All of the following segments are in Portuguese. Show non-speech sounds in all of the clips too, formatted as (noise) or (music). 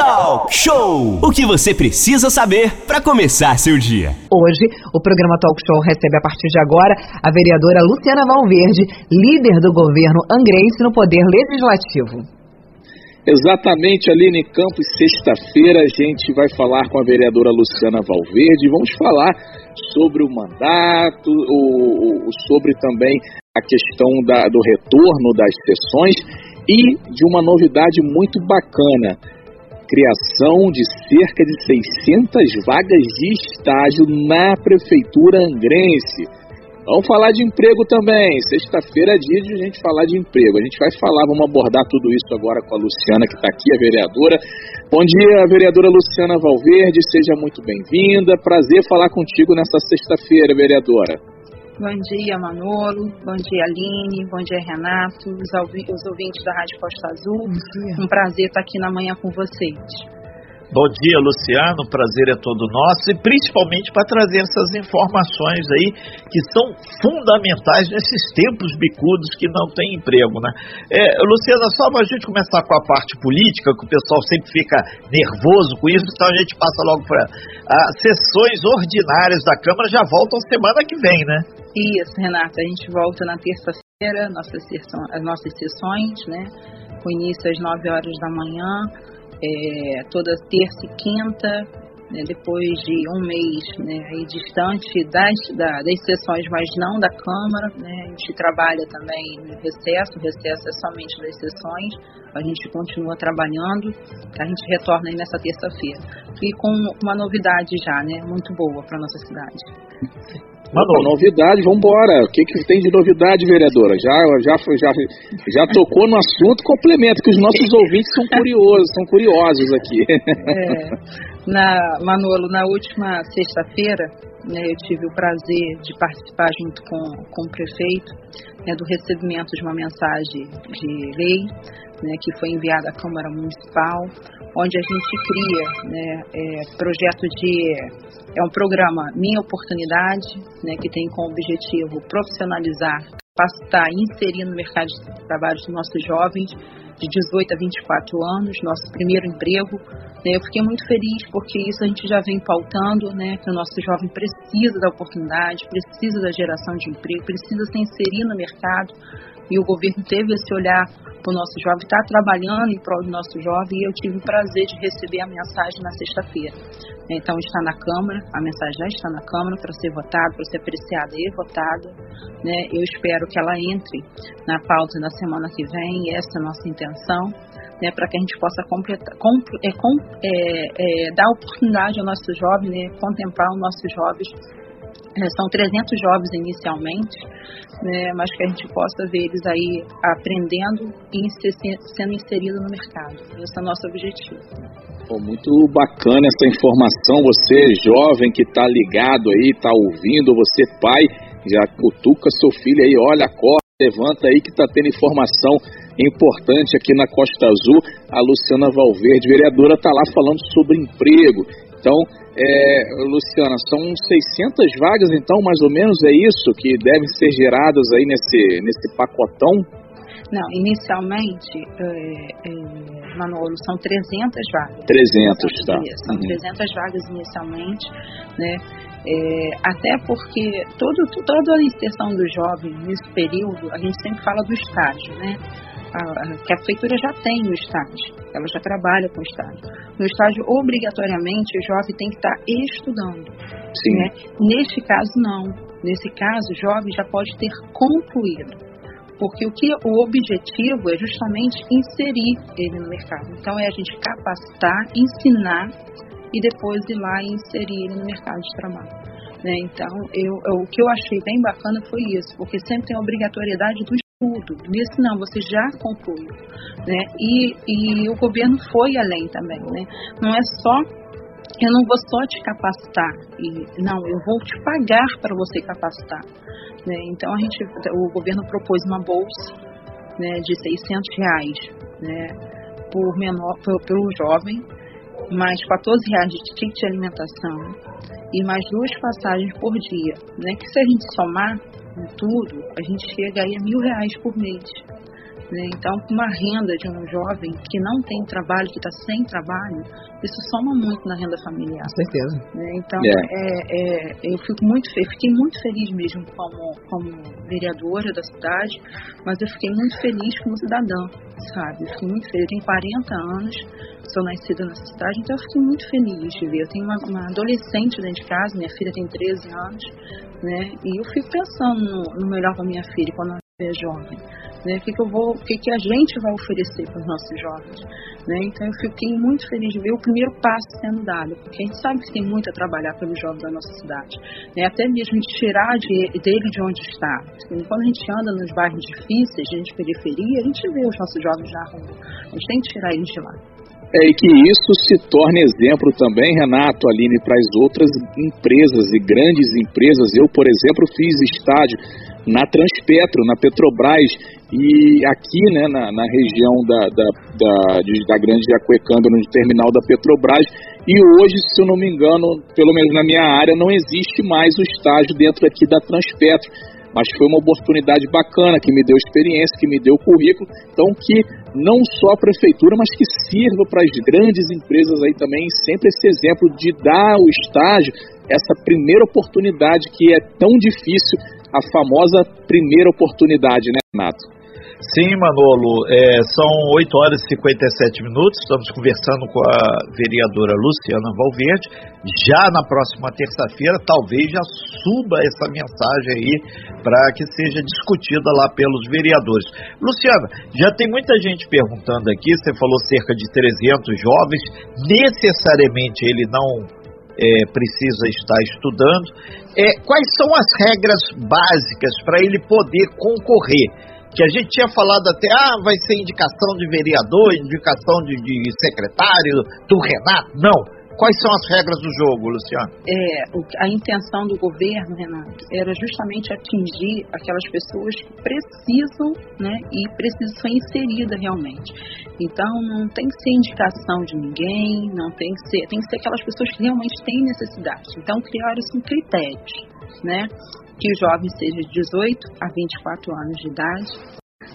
Talk Show! O que você precisa saber para começar seu dia. Hoje, o programa Talk Show recebe a partir de agora a vereadora Luciana Valverde, líder do governo angrense no Poder Legislativo. Exatamente, Aline Campos, sexta-feira a gente vai falar com a vereadora Luciana Valverde. Vamos falar sobre o mandato, o, o, sobre também a questão da, do retorno das sessões e de uma novidade muito bacana criação de cerca de 600 vagas de estágio na Prefeitura Angrense. Vamos falar de emprego também. Sexta-feira é dia de a gente falar de emprego. A gente vai falar, vamos abordar tudo isso agora com a Luciana, que está aqui, a vereadora. Bom dia, vereadora Luciana Valverde, seja muito bem-vinda. Prazer falar contigo nessa sexta-feira, vereadora. Bom dia, Manolo. Bom dia, Aline. Bom dia, Renato. Os, ouvintes da Rádio Costa Azul. Um prazer estar aqui na manhã com vocês. Bom dia, Luciano. O prazer é todo nosso e principalmente para trazer essas informações aí que são fundamentais nesses tempos bicudos que não tem emprego, né? É, Luciana, só para a gente começar com a parte política, que o pessoal sempre fica nervoso com isso, então a gente passa logo para as sessões ordinárias da Câmara já voltam semana que vem, né? Isso, Renata. A gente volta na terça-feira, nossas, as nossas sessões, né? Com início às 9 horas da manhã é, toda terça e quinta, né, depois de um mês né, aí distante das, da, das sessões, mas não da Câmara. Né, a gente trabalha também no recesso, o recesso é somente das sessões, a gente continua trabalhando, a gente retorna aí nessa terça-feira. E com uma novidade já, né, muito boa para nossa cidade. Mano, novidade, vamos embora. O que, que tem de novidade, vereadora? Já, já, já, já tocou no assunto, complemento, que os nossos ouvintes são curiosos, são curiosos aqui. É, na, Manolo, na última sexta-feira, né, eu tive o prazer de participar junto com, com o prefeito né, do recebimento de uma mensagem de lei né, que foi enviada à Câmara Municipal, onde a gente cria né, é, projeto de é um programa Minha Oportunidade, né, que tem como objetivo profissionalizar, capacitar e inserir no mercado de trabalho dos nossos jovens de 18 a 24 anos, nosso primeiro emprego. Né, eu fiquei muito feliz porque isso a gente já vem pautando, né, que o nosso jovem precisa da oportunidade, precisa da geração de emprego, precisa se inserir no mercado e o governo teve esse olhar para o nosso jovem, está trabalhando em prol do nosso jovem e eu tive o prazer de receber a mensagem na sexta-feira. Então está na Câmara, a mensagem já está na Câmara para ser votada, para ser apreciada e votada. Né? Eu espero que ela entre na pauta na semana que vem, essa é a nossa intenção. Né, para que a gente possa completar, com, é, é, é, dar oportunidade ao nosso jovem, né, contemplar os nossos jovens é, são 300 jovens inicialmente, né, mas que a gente possa ver eles aí aprendendo e sendo inseridos no mercado. Esse é o nosso objetivo. Pô, muito bacana essa informação. Você, jovem que está ligado aí, está ouvindo, você, pai, já cutuca seu filho aí, olha, acorda, levanta aí que está tendo informação importante aqui na Costa Azul. A Luciana Valverde, vereadora, está lá falando sobre emprego. Então, é, Luciana, são 600 vagas, então, mais ou menos, é isso que devem ser geradas aí nesse, nesse pacotão? Não, inicialmente, é, é, Manolo, são 300 vagas. 300, tá. São uhum. 300 vagas inicialmente, né? É, até porque todo, toda a inserção do jovem nesse período, a gente sempre fala do estágio, né? Que a prefeitura já tem o estágio, ela já trabalha com estágio. No estágio, obrigatoriamente, o jovem tem que estar estudando. Sim. Né? Neste caso, não. Nesse caso, o jovem já pode ter concluído. Porque o que o objetivo é justamente inserir ele no mercado. Então é a gente capacitar, ensinar e depois ir lá e inserir ele no mercado de trabalho. Né? Então, eu, eu, o que eu achei bem bacana foi isso, porque sempre tem a obrigatoriedade do tudo. Nesse não, você já concluiu. Né? E, e o governo foi além também. Né? Não é só, eu não vou só te capacitar, e, não, eu vou te pagar para você capacitar. Né? Então a gente, o governo propôs uma bolsa né, de 600 reais né, por menor, pelo jovem, mais 14 reais de ticket de alimentação e mais duas passagens por dia. Né, que se a gente somar, tudo, a gente chega aí a mil reais por mês. Né? Então, uma renda de um jovem que não tem trabalho, que está sem trabalho, isso soma muito na renda familiar. Com certeza. Né? Então, yeah. é, é, eu fico muito, fiquei muito feliz mesmo como, como vereadora da cidade, mas eu fiquei muito feliz como cidadã, sabe? Eu fiquei muito feliz. Eu tenho 40 anos, sou nascida nessa cidade, então eu fiquei muito feliz de ver. Eu tenho uma, uma adolescente dentro de casa, minha filha tem 13 anos, né? E eu fico pensando no, no melhor para minha filha quando ela é jovem. Né? O que, que eu vou, o que, que a gente vai oferecer para os nossos jovens? Né? Então eu fiquei muito feliz de ver o primeiro passo sendo dado, porque a gente sabe que tem muito a trabalhar pelos jovens da nossa cidade, né? até mesmo tirar de, dele de onde está. Quando a gente anda nos bairros difíceis, de periferia, a gente vê os nossos jovens na rua, a gente tem que tirar eles de lá. É, e que isso se torne exemplo também, Renato, Aline, para as outras empresas e grandes empresas. Eu, por exemplo, fiz estádio na Transpetro, na Petrobras, e aqui né, na, na região da, da, da, de, da Grande Jacuecanga, no terminal da Petrobras, e hoje, se eu não me engano, pelo menos na minha área, não existe mais o estágio dentro aqui da Transpetro, mas foi uma oportunidade bacana, que me deu experiência, que me deu currículo, então que não só a prefeitura, mas que sirva para as grandes empresas aí também, sempre esse exemplo de dar o estágio, essa primeira oportunidade que é tão difícil a famosa primeira oportunidade, né, Renato? Sim, Manolo, é, são 8 horas e 57 minutos. Estamos conversando com a vereadora Luciana Valverde. Já na próxima terça-feira, talvez já suba essa mensagem aí para que seja discutida lá pelos vereadores. Luciana, já tem muita gente perguntando aqui. Você falou cerca de 300 jovens. Necessariamente ele não é, precisa estar estudando. É, quais são as regras básicas para ele poder concorrer? Que a gente tinha falado até, ah, vai ser indicação de vereador, indicação de, de secretário, do Renato. Não Quais são as regras do jogo, Luciano? É, a intenção do governo, Renato, era justamente atingir aquelas pessoas que precisam, né, e precisam ser inseridas realmente. Então, não tem que ser indicação de ninguém, não tem que ser, tem que ser aquelas pessoas que realmente têm necessidade. Então, criaram-se critérios, né, que o jovem seja de 18 a 24 anos de idade,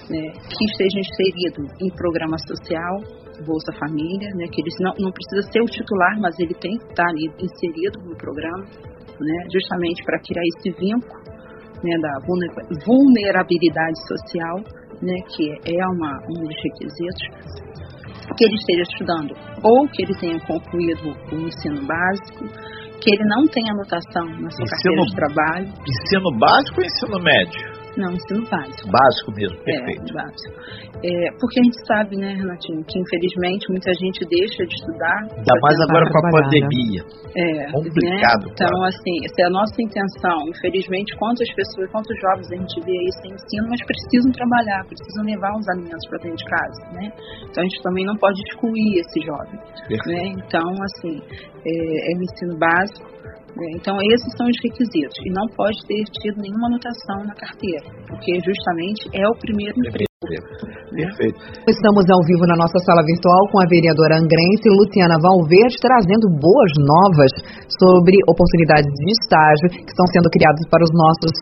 né, que esteja inserido em programa social, Bolsa Família, né, que ele não, não precisa ser o titular, mas ele tem que estar ali inserido no programa, né, justamente para criar esse vínculo né, da vulnerabilidade social, né, que é uma, um dos requisitos, que ele esteja estudando ou que ele tenha concluído o ensino básico, que ele não tenha anotação na sua ensino, carteira de trabalho. Ensino básico ou ensino médio? Não, ensino básico. Básico mesmo, é, perfeito. É, básico. É, porque a gente sabe, né, Renatinho, que infelizmente muita gente deixa de estudar. Ainda mais agora com a né? pandemia. É. Complicado. Né? Então, assim, essa é a nossa intenção. Infelizmente, quantas pessoas, quantos jovens a gente vê aí sem ensino, mas precisam trabalhar, precisam levar os alimentos para dentro de casa, né? Então, a gente também não pode excluir esse jovem. Né? Então, assim, é, é o ensino básico né? Então, esses são os requisitos. E não pode ter tido nenhuma anotação na carteira, porque justamente é o primeiro emprego. Perfeito. Estamos ao vivo na nossa sala virtual com a vereadora angrense Luciana Valverde, trazendo boas novas sobre oportunidades de estágio que estão sendo criadas para os nossos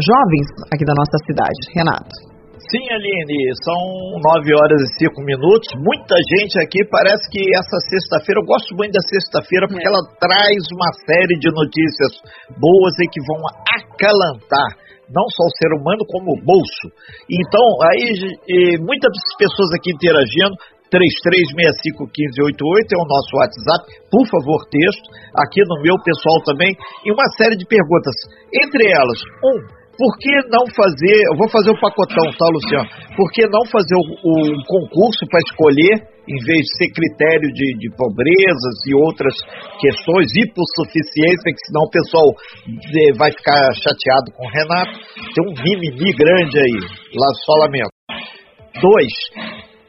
jovens aqui da nossa cidade. Renato. Sim, Aline, são nove horas e cinco minutos. Muita gente aqui, parece que essa sexta-feira, eu gosto muito da sexta-feira porque é. ela traz uma série de notícias boas e que vão acalantar não só o ser humano, como o bolso. Então, aí muitas pessoas aqui interagindo, 33651588 é o nosso WhatsApp, por favor, texto, aqui no meu pessoal também, e uma série de perguntas. Entre elas, um, por que não fazer, eu vou fazer o pacotão, tá, Luciano? Por que não fazer o, concurso para escolher, em vez de ser critério de, de pobrezas e outras questões, hipossuficiência, que senão o pessoal eh, vai ficar chateado com o Renato. Tem um mimimi grande aí, lá só lamento. Dois,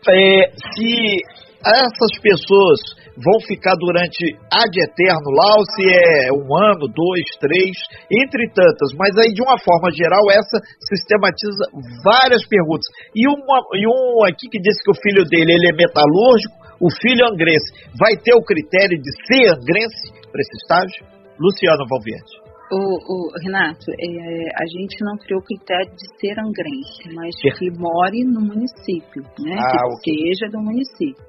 é, se essas pessoas vão ficar durante ad eterno lá, ou se é um ano, dois, três, entre tantas. Mas aí, de uma forma geral, essa sistematiza várias perguntas. E, uma, e um aqui que disse que o filho dele ele é metalúrgico, o filho angrense vai ter o critério de ser angrense para esse estágio? Luciano Valverde. O, o, Renato, é, a gente não criou o critério de ser angrense, mas que more no município, né? Ah, que okay. seja do município.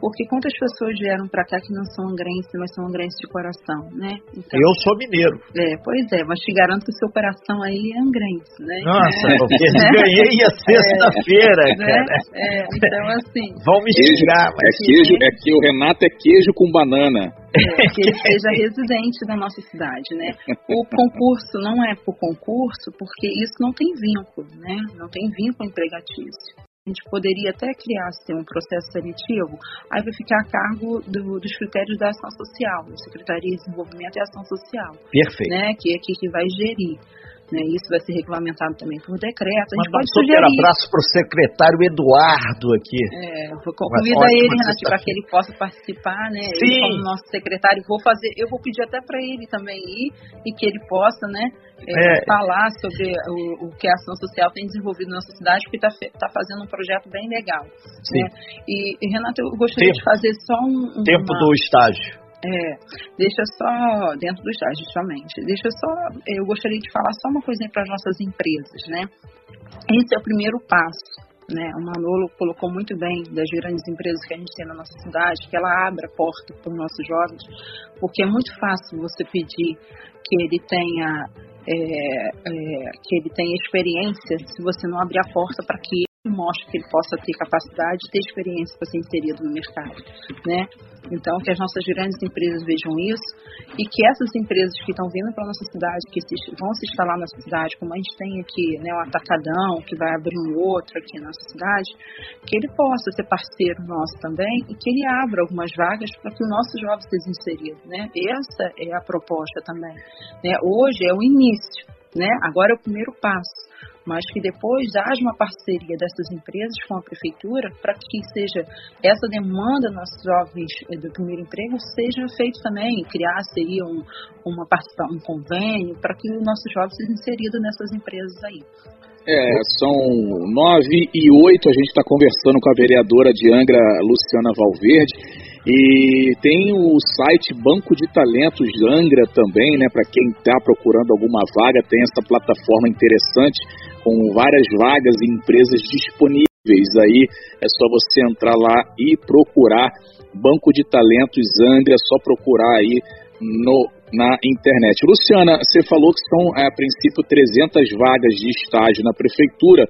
Porque quantas pessoas vieram para cá que não são angrenses, mas são angrenses de coração, né? Então, eu sou mineiro. É, pois é, mas te garanto que o seu coração aí é angrense, né? Nossa, é. eu ganhei a (laughs) sexta-feira, é, cara. É, então assim. Vão me xingar, mas. É queijo, é que o Renato é queijo com banana. (laughs) Que ele (laughs) seja residente da nossa cidade, né? O concurso não é por concurso, porque isso não tem vínculo, né? Não tem vínculo empregatício a gente poderia até criar assim, um processo seletivo, aí vai ficar a cargo do, dos critérios da ação social, Secretaria de Desenvolvimento e Ação Social. Perfeito. Né, que é aqui que vai gerir. Né, isso vai ser regulamentado também por decreto. A gente pode um sugerir. abraço para o secretário Eduardo aqui. É, vou convidar ele, Renato, para que ele possa participar, né? Sim. Ele como nosso secretário, vou fazer, eu vou pedir até para ele também ir e que ele possa, né, é, é. falar sobre o, o, que a ação social tem desenvolvido na nossa cidade, porque está tá fazendo um projeto bem legal. Sim. Né? E, e, Renato, eu gostaria Tempo. de fazer só um. um Tempo uma... do estágio. É, deixa só, dentro do estágio somente, deixa só, eu gostaria de falar só uma coisinha para as nossas empresas, né? Esse é o primeiro passo, né? O Manolo colocou muito bem das grandes empresas que a gente tem na nossa cidade, que ela abre a porta para os nossos jovens, porque é muito fácil você pedir que ele tenha é, é, que ele tenha experiência se você não abrir a porta para que mostre que ele possa ter capacidade de ter experiência para ser inserido no mercado, né? Então, que as nossas grandes empresas vejam isso e que essas empresas que estão vindo para a nossa cidade, que se, vão se instalar na nossa cidade, como a gente tem aqui, né, o Atacadão, que vai abrir um outro aqui na nossa cidade, que ele possa ser parceiro nosso também e que ele abra algumas vagas para que o nosso jovem seja inserido, né? Essa é a proposta também, né? Hoje é o início, né? Agora é o primeiro passo mas que depois haja uma parceria dessas empresas com a prefeitura para que seja essa demanda dos jovens eh, do primeiro emprego seja feito também, criar seria um, uma um convênio para que os nossos jovens sejam inseridos nessas empresas aí. É, são nove e oito, a gente está conversando com a vereadora de Angra, Luciana Valverde, e tem o site Banco de Talentos Angra também, né, para quem está procurando alguma vaga, tem essa plataforma interessante com várias vagas e empresas disponíveis. Aí é só você entrar lá e procurar Banco de Talentos Angra, é só procurar aí no, na internet. Luciana, você falou que são a princípio 300 vagas de estágio na prefeitura,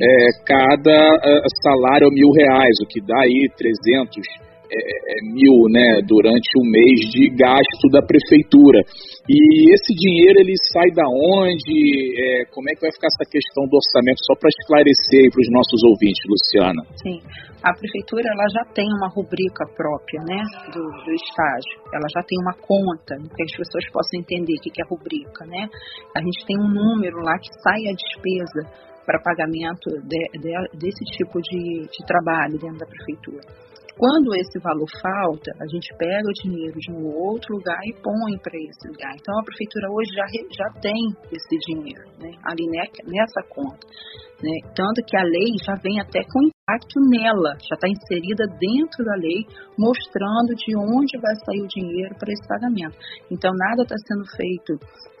é, cada é, salário é mil reais, o que dá aí 300 é, é, mil né, durante o mês de gasto da prefeitura. E esse dinheiro ele sai da onde? É, como é que vai ficar essa questão do orçamento? Só para esclarecer para os nossos ouvintes, Luciana. Sim, a prefeitura ela já tem uma rubrica própria né, do, do estágio. Ela já tem uma conta que as pessoas possam entender o que é rubrica. Né? A gente tem um número lá que sai a despesa para pagamento de, de, desse tipo de, de trabalho dentro da prefeitura. Quando esse valor falta, a gente pega o dinheiro de um outro lugar e põe para esse lugar. Então a prefeitura hoje já, já tem esse dinheiro né, ali nessa conta. Né? Tanto que a lei já vem até com impacto nela, já está inserida dentro da lei, mostrando de onde vai sair o dinheiro para esse pagamento. Então, nada está sendo feito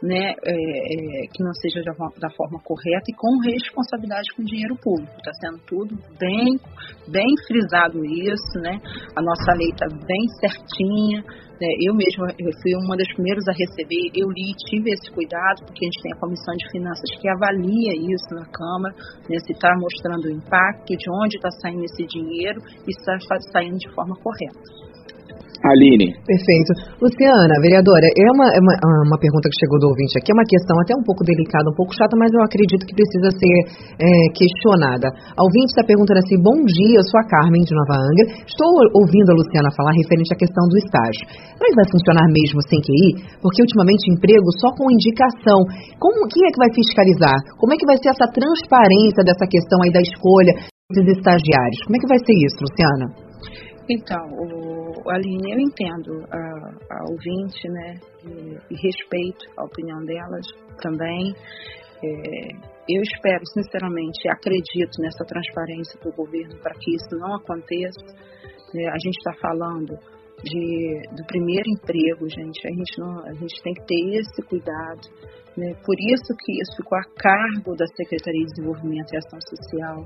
né, é, é, que não seja da, forma correta e com responsabilidade com o dinheiro público. Está sendo tudo bem, bem frisado isso, né? A nossa lei está bem certinha, né? Eu mesma eu fui uma das primeiras a receber, eu li, tive esse cuidado, porque a gente tem a Comissão de Finanças que avalia isso na Câmara, né? se está mostrando o impacto, de onde está saindo esse dinheiro e se está saindo de forma correta. Aline. Perfeito. Luciana, vereadora, é uma, é uma, ah, uma, pergunta que chegou do ouvinte aqui, é uma questão até um pouco delicada, um pouco chata, mas eu acredito que precisa ser é, questionada. A ouvinte está perguntando assim: Bom dia, eu sou a Carmen de Nova Angra. Estou ouvindo a Luciana falar referente à questão do estágio. Mas vai funcionar mesmo sem QI? Porque ultimamente emprego só com indicação. Como, quem é que vai fiscalizar? Como é que vai ser essa transparência dessa questão aí da escolha desses estagiários? Como é que vai ser isso, Luciana? Então, o, Aline, eu entendo a, a ouvinte, né, e, e, respeito a opinião delas também. É, eu espero, sinceramente, acredito nessa transparência do governo para que isso não aconteça. É, a gente está falando de, do primeiro emprego, gente. A gente, não, a gente tem que ter esse cuidado. Né? Por isso que isso ficou a cargo da Secretaria de Desenvolvimento e Ação Social,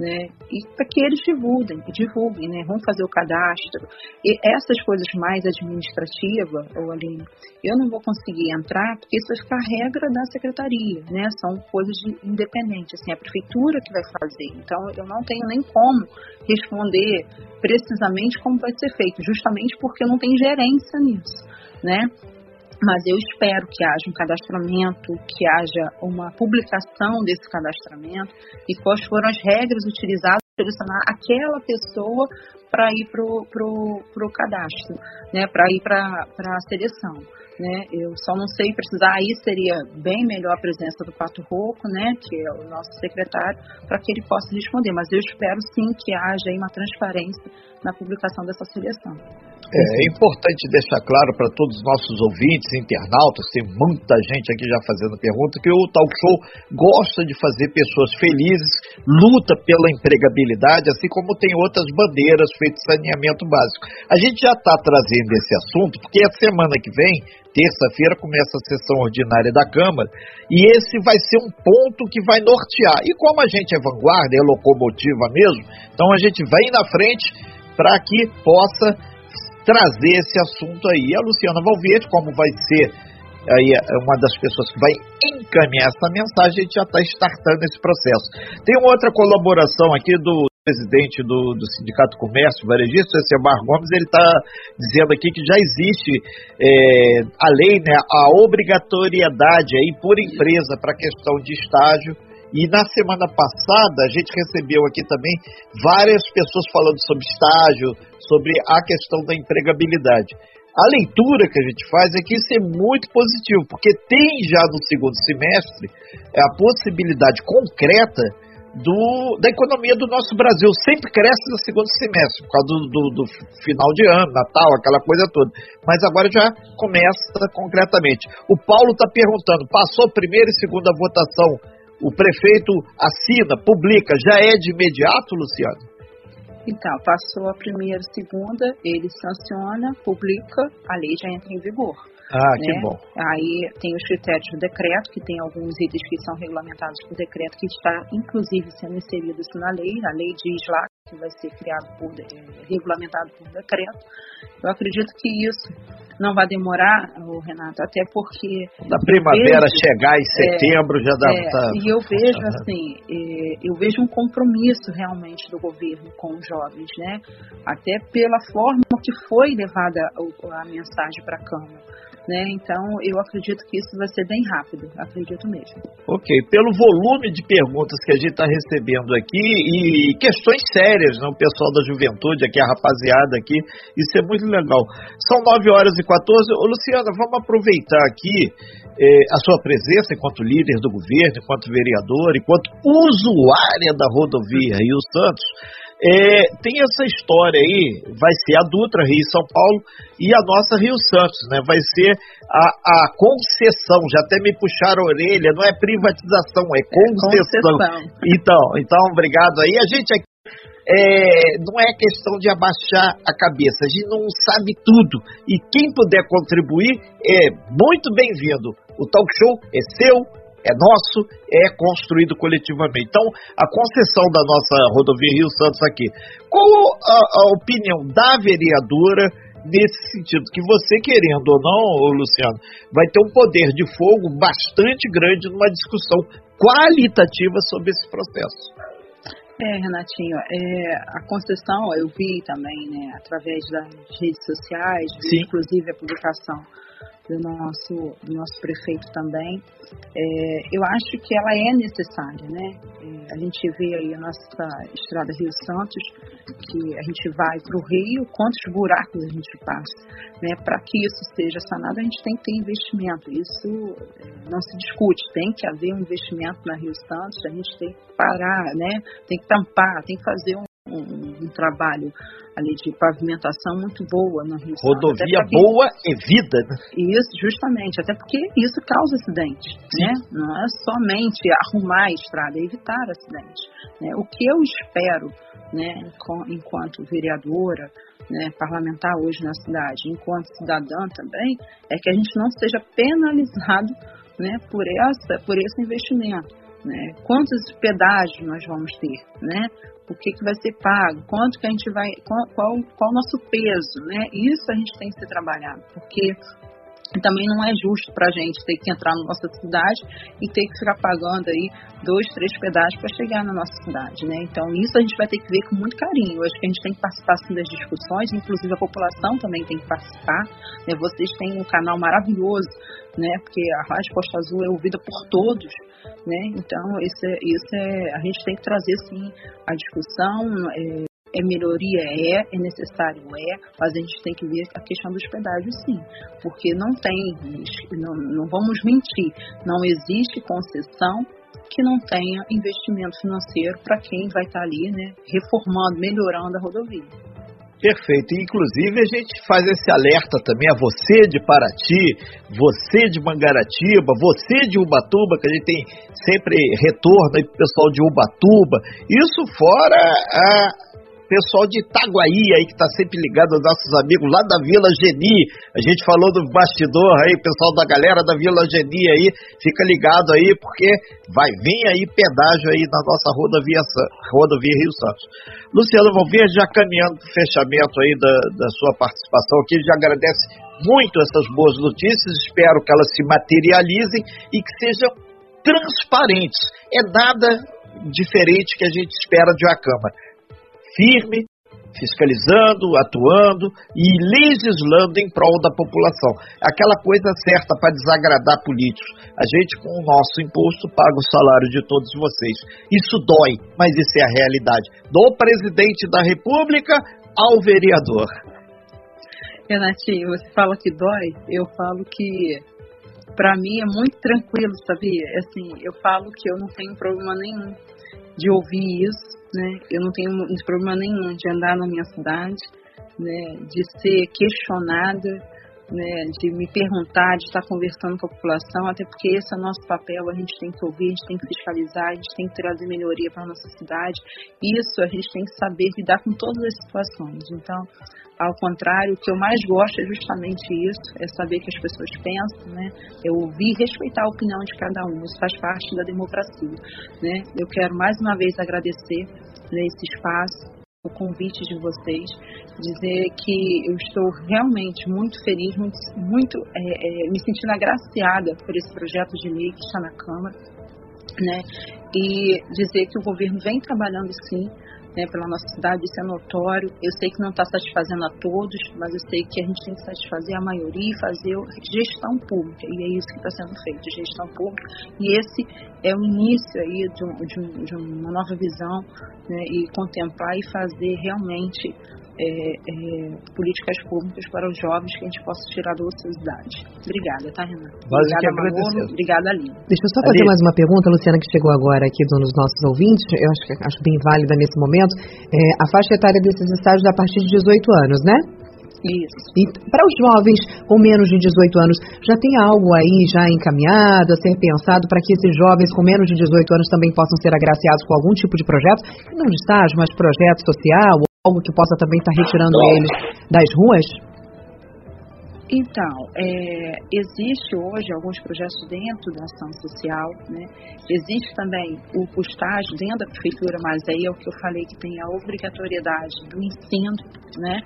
né? E para que eles divulguem, divulguem, né? Vamos fazer o cadastro. E essas coisas mais administrativas, ou ali, eu não vou conseguir entrar porque isso fica a regra da secretaria, né? São coisas independentes, assim, é a prefeitura que vai fazer. Então eu não tenho nem como responder precisamente como vai ser feito, justamente porque eu não tenho gerência nisso, né? Mas eu espero que haja um cadastramento, que haja uma publicação desse cadastramento e quais foram as regras utilizadas para selecionar aquela pessoa para ir para o pro, pro cadastro, né, para ir para a seleção. Né? Eu só não sei precisar, aí seria bem melhor a presença do Pato Rouco, né, que é o nosso secretário, para que ele possa responder. Mas eu espero sim que haja uma transparência na publicação dessa seleção. É, é importante deixar claro para todos os nossos ouvintes, internautas, tem muita gente aqui já fazendo pergunta, que o Talk Show gosta de fazer pessoas felizes, luta pela empregabilidade, assim como tem outras bandeiras feitas saneamento básico. A gente já está trazendo esse assunto, porque a semana que vem, terça-feira, começa a sessão ordinária da Câmara, e esse vai ser um ponto que vai nortear. E como a gente é vanguarda, é locomotiva mesmo, então a gente vem na frente para que possa trazer esse assunto aí. A Luciana Valverde, como vai ser aí uma das pessoas que vai encaminhar essa mensagem, a gente já está startando esse processo. Tem uma outra colaboração aqui do presidente do, do Sindicato Comércio Varejista, esse Mar Gomes, ele está dizendo aqui que já existe é, a lei, né, a obrigatoriedade aí por empresa para questão de estágio e na semana passada a gente recebeu aqui também várias pessoas falando sobre estágio, sobre a questão da empregabilidade. A leitura que a gente faz é que isso é muito positivo, porque tem já no segundo semestre a possibilidade concreta do, da economia do nosso Brasil. Sempre cresce no segundo semestre, por causa do, do, do final de ano, Natal, aquela coisa toda. Mas agora já começa concretamente. O Paulo está perguntando: passou primeira e segunda votação o prefeito assina, publica, já é de imediato, Luciano? Então, passou a primeira, segunda, ele sanciona, publica, a lei já entra em vigor. Ah, né? que bom. Aí tem os critérios do decreto, que tem alguns itens que são regulamentados por decreto, que está inclusive sendo inserido isso na lei. A lei diz lá que vai ser criado por, regulamentado por decreto. Eu acredito que isso não vai demorar, Renato, até porque. Da primavera vejo, chegar em setembro é, já dá. É, tá... E eu vejo assim, é, eu vejo um compromisso realmente do governo com os jovens, né? Até pela forma que foi levada a, a mensagem para a Câmara. Né? Então, eu acredito que isso vai ser bem rápido, acredito mesmo. Ok, pelo volume de perguntas que a gente está recebendo aqui e questões sérias, né? o pessoal da juventude aqui, a rapaziada aqui, isso é muito legal. São 9 horas e 14. Ô, Luciana, vamos aproveitar aqui eh, a sua presença enquanto líder do governo, enquanto vereador, enquanto usuária da rodovia Rio Santos é, tem essa história aí, vai ser a Dutra, Rio São Paulo, e a nossa Rio Santos, né? Vai ser a, a concessão, já até me puxaram a orelha, não é privatização, é concessão. É concessão. Então, então, obrigado aí. A gente aqui é, não é questão de abaixar a cabeça, a gente não sabe tudo. E quem puder contribuir é muito bem-vindo. O talk show é seu, é nosso, é construído coletivamente. Então, a concessão da nossa rodovia Rio Santos aqui. Qual a, a opinião da vereadora nesse sentido? Que você, querendo ou não, Luciano, vai ter um poder de fogo bastante grande numa discussão qualitativa sobre esse processo. É, Renatinho, é, a concessão eu vi também, né, através das redes sociais, vi, inclusive a publicação do nosso, do nosso prefeito também. É, eu acho que ela é necessária, né? É, a gente vê aí a nossa estrada Rio Santos, que a gente vai para o Rio, quantos buracos a gente passa, né? Para que isso seja sanado, a gente tem que ter investimento. Isso é, não se discute, tem que haver um investimento na Rio Santos, a gente tem que parar, né? Tem que tampar, tem que fazer um um, um, trabalho ali de pavimentação muito boa no Rio Rodovia boa e vida, né? Isso, justamente, até porque isso causa acidente, né? Não é somente arrumar a estrada, é evitar acidentes. Né? O que eu espero, né, enquanto vereadora, né, parlamentar hoje na cidade, enquanto cidadã também, é que a gente não seja penalizado né, por, essa, por esse investimento. Né? Quantos pedágios nós vamos ter? Né? O que, que vai ser pago? Quanto que a gente vai. Qual, qual, qual o nosso peso? Né? Isso a gente tem que ser trabalhado, porque e também não é justo para a gente ter que entrar na nossa cidade e ter que ficar pagando aí dois, três pedágios para chegar na nossa cidade, né? Então isso a gente vai ter que ver com muito carinho. Eu acho que a gente tem que participar sim das discussões, inclusive a população também tem que participar. Né? Vocês têm um canal maravilhoso, né? Porque a Rádio Costa Azul é ouvida por todos, né? Então isso é, isso é a gente tem que trazer sim a discussão. É, é melhoria? É. É necessário? É. Mas a gente tem que ver a questão dos pedágios, sim. Porque não tem, não, não vamos mentir, não existe concessão que não tenha investimento financeiro para quem vai estar tá ali, né, reformando, melhorando a rodovia. Perfeito. Inclusive, a gente faz esse alerta também a você de Paraty, você de Mangaratiba, você de Ubatuba, que a gente tem sempre retorno aí pro pessoal de Ubatuba. Isso fora a pessoal de Itaguaí aí que está sempre ligado aos nossos amigos lá da Vila Geni. A gente falou do bastidor aí, pessoal da galera da Vila Geni aí, fica ligado aí porque vai vir aí pedágio aí na nossa rodovia, rodovia Rio Santos. Luciano Valverde, já caminhando para o fechamento aí da, da sua participação aqui, já agradece muito essas boas notícias, espero que elas se materializem e que sejam transparentes. É nada diferente que a gente espera de uma Câmara firme, fiscalizando, atuando e legislando em prol da população. Aquela coisa certa para desagradar políticos. A gente, com o nosso imposto, paga o salário de todos vocês. Isso dói, mas isso é a realidade. Do presidente da República ao vereador. Renatinho, você fala que dói, eu falo que para mim é muito tranquilo, sabia? Assim, eu falo que eu não tenho problema nenhum de ouvir isso, né? Eu não tenho problema nenhum de andar na minha cidade, né? De ser questionada, né? De me perguntar, de estar conversando com a população, até porque esse é o nosso papel, a gente tem que ouvir, a gente tem que fiscalizar, a gente tem que trazer melhoria para a nossa cidade. Isso a gente tem que saber lidar com todas as situações. Então, ao contrário, o que eu mais gosto é justamente isso, é saber que as pessoas pensam, né? É ouvir e respeitar a opinião de cada um. Isso faz parte da democracia, né? Eu quero mais uma vez agradecer né, esse espaço, o convite de vocês, dizer que eu estou realmente muito feliz, muito, muito é, é, me sentindo agraciada por esse projeto de lei que está na Câmara, né? E dizer que o governo vem trabalhando sim né, pela nossa cidade, isso é notório. Eu sei que não está satisfazendo a todos, mas eu sei que a gente tem que satisfazer a maioria e fazer gestão pública, e é isso que está sendo feito, gestão pública. E esse é o início aí de, um, de, um, de uma nova visão, né, e contemplar e fazer realmente é, é, políticas públicas para os jovens que a gente possa tirar da ociosidade. Obrigada, tá, Renan? Obrigada, Manolo. Obrigada, Aline. Deixa eu só fazer mais uma pergunta, Luciana, que chegou agora aqui dos nossos ouvintes. Eu acho, acho bem válida nesse momento. É, a faixa etária desses estágios é a partir de 18 anos, né? Isso. E para os jovens com menos de 18 anos, já tem algo aí já encaminhado a ser pensado para que esses jovens com menos de 18 anos também possam ser agraciados com algum tipo de projeto, não de estágio, mas projeto social algo que possa também estar retirando eles das ruas? Então, é, existe hoje alguns projetos dentro da ação social, né? Existe também o, o estágio dentro da prefeitura, mas aí é o que eu falei que tem a obrigatoriedade do ensino, né?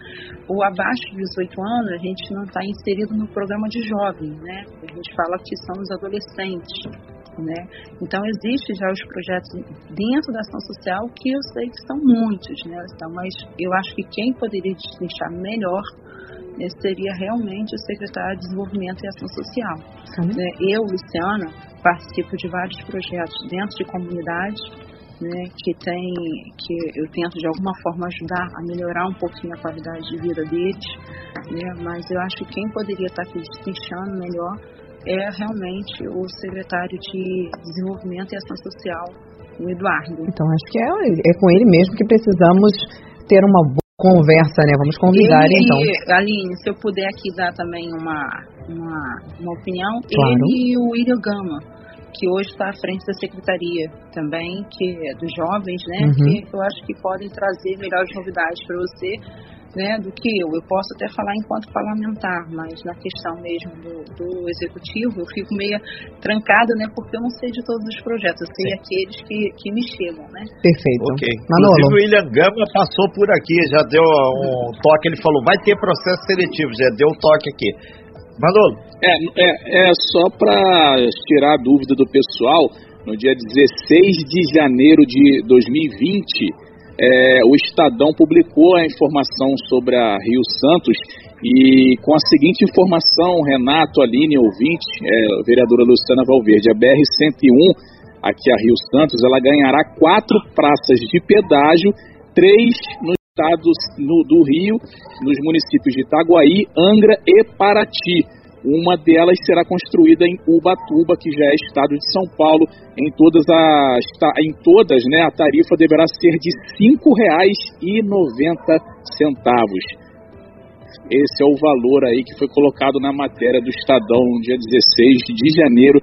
O abaixo de 18 anos, a gente não está inserido no programa de jovem, né? A gente fala que são os adolescentes, né? Então, existem já os projetos dentro da ação social que eu sei que são muitos, né? Então, mas eu acho que quem poderia destrinchar melhor né, seria realmente o secretário de Desenvolvimento e Ação Social. Né? Eu, Luciana, participo de vários projetos dentro de comunidades né, que tem, que eu tento de alguma forma ajudar a melhorar um pouquinho a qualidade de vida deles, né, mas eu acho que quem poderia estar aqui destrinchando melhor é realmente o secretário de Desenvolvimento e Ação Social, o Eduardo. Então, acho que é, é com ele mesmo que precisamos ter uma boa conversa, né? Vamos convidar ele, então. Aline, se eu puder aqui dar também uma, uma, uma opinião, claro. ele e o William Gama, que hoje está à frente da secretaria também, que é dos jovens, né? Uhum. Que eu acho que podem trazer melhores novidades para você né, do que eu. Eu posso até falar enquanto parlamentar, mas na questão mesmo do, do executivo, eu fico meio trancada, né, porque eu não sei de todos os projetos, eu sei Sim. aqueles que, que me chegam, né? Perfeito. Ok. Manolo. Inclusive o William Gama passou por aqui, já deu um toque, ele falou, vai ter processo seletivo, já deu um toque aqui. Manolo. É, é, é só para tirar a dúvida do pessoal, no dia 16 de janeiro de 2020, é, o Estadão publicou a informação sobre a Rio Santos e com a seguinte informação, Renato, Aline, ouvinte, é, vereadora Luciana Valverde, a BR-101, aqui a Rio Santos, ela ganhará quatro praças de pedágio, três no estado do Rio, nos municípios de Itaguaí, Angra e Paraty. Uma delas será construída em Ubatuba, que já é estado de São Paulo. Em todas as em todas, né, a tarifa deverá ser de R$ 5,90. Esse é o valor aí que foi colocado na matéria do Estadão dia 16 de janeiro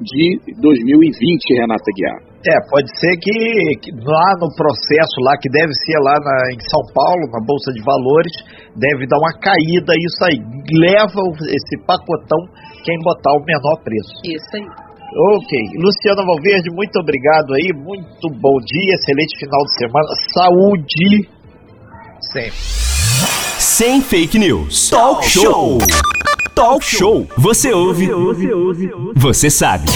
de 2020, Renata Guiar. É, pode ser que, que, lá no processo lá, que deve ser lá na, em São Paulo, na Bolsa de Valores, deve dar uma caída isso aí. Leva esse pacotão quem botar o menor preço. Isso aí. Ok. Luciana Valverde, muito obrigado aí. Muito bom dia, excelente final de semana. Saúde sempre. Sem fake news. Talk show. Talk show. Você ouve. Você ouve. Você sabe.